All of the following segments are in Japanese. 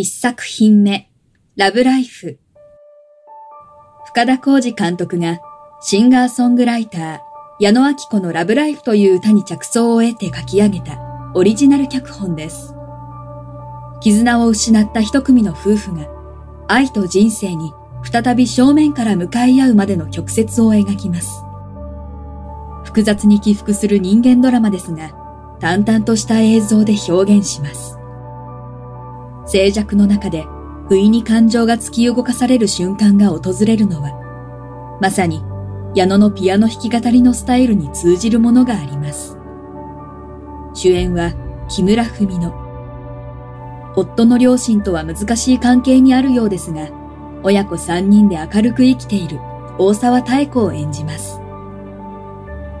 一作品目ラブライフ深田浩二監督がシンガーソングライター矢野明子のラブライフという歌に着想を得て書き上げたオリジナル脚本です。絆を失った一組の夫婦が愛と人生に再び正面から向かい合うまでの曲折を描きます。複雑に起伏する人間ドラマですが、淡々とした映像で表現します。静寂の中で不意に感情が突き動かされる瞬間が訪れるのは、まさに矢野のピアノ弾き語りのスタイルに通じるものがあります。主演は木村文乃。夫の両親とは難しい関係にあるようですが、親子三人で明るく生きている大沢妙子を演じます。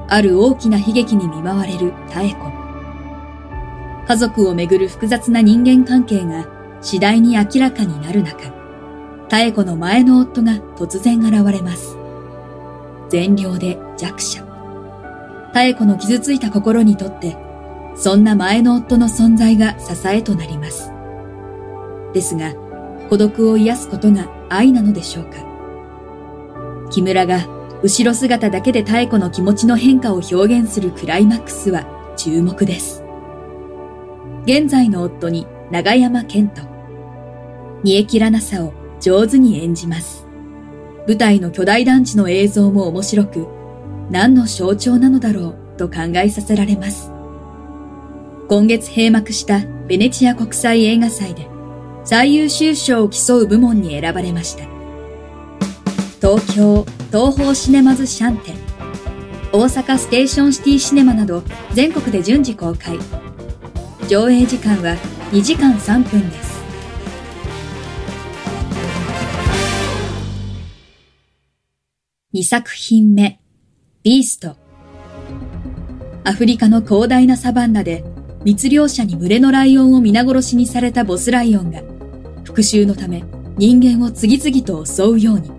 ある大きな悲劇に見舞われる妙子。家族をめぐる複雑な人間関係が次第に明らかになる中、妙子の前の夫が突然現れます。善良で弱者。妙子の傷ついた心にとって、そんな前の夫の存在が支えとなります。ですが、孤独を癒すことが愛なのでしょうか。木村が後ろ姿だけで妙子の気持ちの変化を表現するクライマックスは注目です。現在の夫に長山健人。煮え切らなさを上手に演じます。舞台の巨大団地の映像も面白く、何の象徴なのだろうと考えさせられます。今月閉幕したベネチア国際映画祭で最優秀賞を競う部門に選ばれました。東京東宝シネマズシャンテ、大阪ステーションシティシネマなど全国で順次公開。上映時間は2時間3分です。2作品目、ビースト。アフリカの広大なサバンナで密猟者に群れのライオンを皆殺しにされたボスライオンが復讐のため人間を次々と襲うように。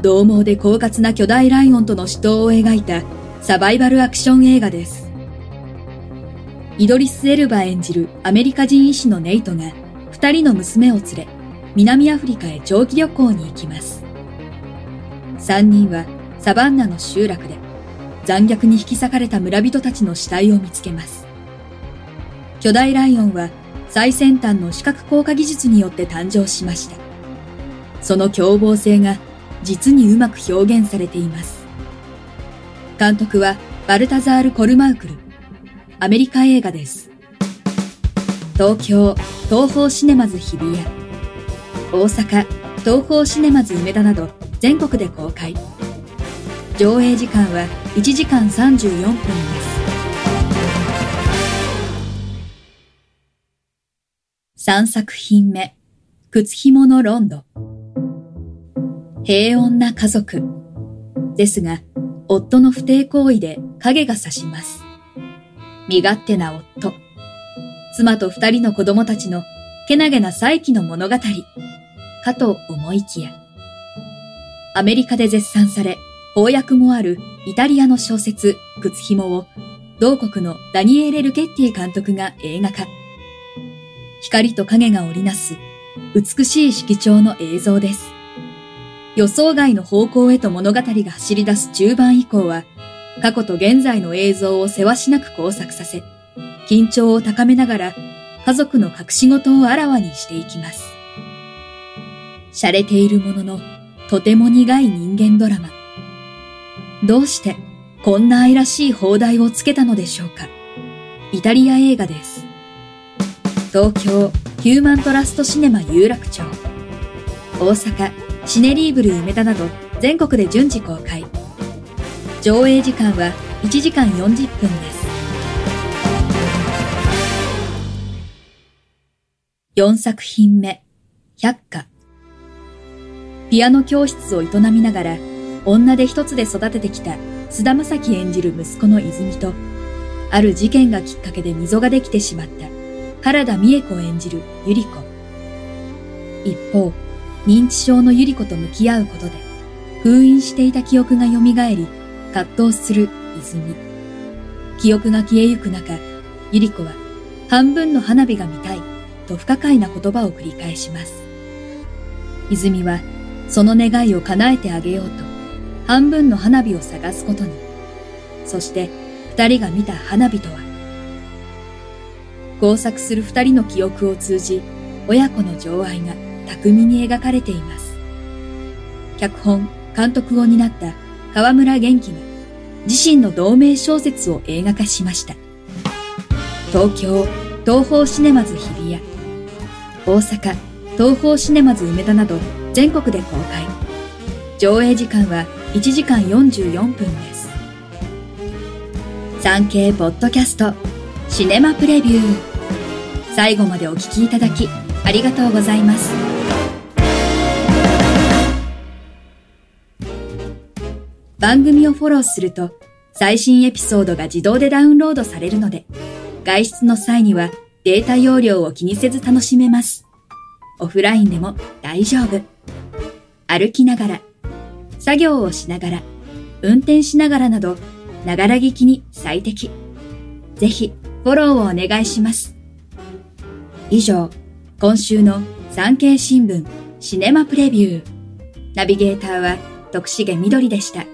獰猛で狡猾な巨大ライオンとの死闘を描いたサバイバルアクション映画です。イドリス・エルバ演じるアメリカ人医師のネイトが二人の娘を連れ南アフリカへ長期旅行に行きます。三人はサバンナの集落で残虐に引き裂かれた村人たちの死体を見つけます。巨大ライオンは最先端の視覚効果技術によって誕生しました。その凶暴性が実にうまく表現されています。監督はバルタザール・コルマウクル。アメリカ映画です。東京、東宝シネマズ日比谷。大阪、東宝シネマズ梅田など全国で公開。上映時間は1時間34分です。3作品目、靴紐のロンド。平穏な家族。ですが、夫の不貞行為で影が差します。身勝手な夫。妻と二人の子供たちのけなげな再起の物語。かと思いきや。アメリカで絶賛され、翻訳もあるイタリアの小説、靴紐を、同国のダニエーレ・ルケッティ監督が映画化。光と影が織りなす、美しい色調の映像です。予想外の方向へと物語が走り出す中盤以降は、過去と現在の映像をせわしなく工作させ、緊張を高めながら、家族の隠し事をあらわにしていきます。洒落ているものの、とても苦い人間ドラマ。どうしてこんな愛らしい放題をつけたのでしょうかイタリア映画です。東京ヒューマントラストシネマ有楽町。大阪シネリーブル梅田など全国で順次公開。上映時間は1時間40分です。4作品目、百花。ピアノ教室を営みながら、女で一つで育ててきた菅田将暉演じる息子の泉と、ある事件がきっかけで溝ができてしまった原田美恵子演じるゆり子。一方、認知症のゆり子と向き合うことで、封印していた記憶が蘇り、葛藤する泉。記憶が消えゆく中、ゆり子は半分の花火が見たいと不可解な言葉を繰り返します。泉はその願いを叶えてあげようと半分の花火を探すことに。そして二人が見た花火とは交錯する二人の記憶を通じ親子の情愛が巧みに描かれています。脚本、監督を担った河村元気が自身の同名小説を映画化しました。東京、東方シネマズ日比谷、大阪、東方シネマズ梅田など全国で公開。上映時間は1時間44分です。産経ポッドキャストシネマプレビュー。最後までお聞きいただきありがとうございます。番組をフォローすると最新エピソードが自動でダウンロードされるので、外出の際にはデータ容量を気にせず楽しめます。オフラインでも大丈夫。歩きながら、作業をしながら、運転しながらなど、ながら聞きに最適。ぜひ、フォローをお願いします。以上、今週の産経新聞シネマプレビュー。ナビゲーターは徳重みどりでした。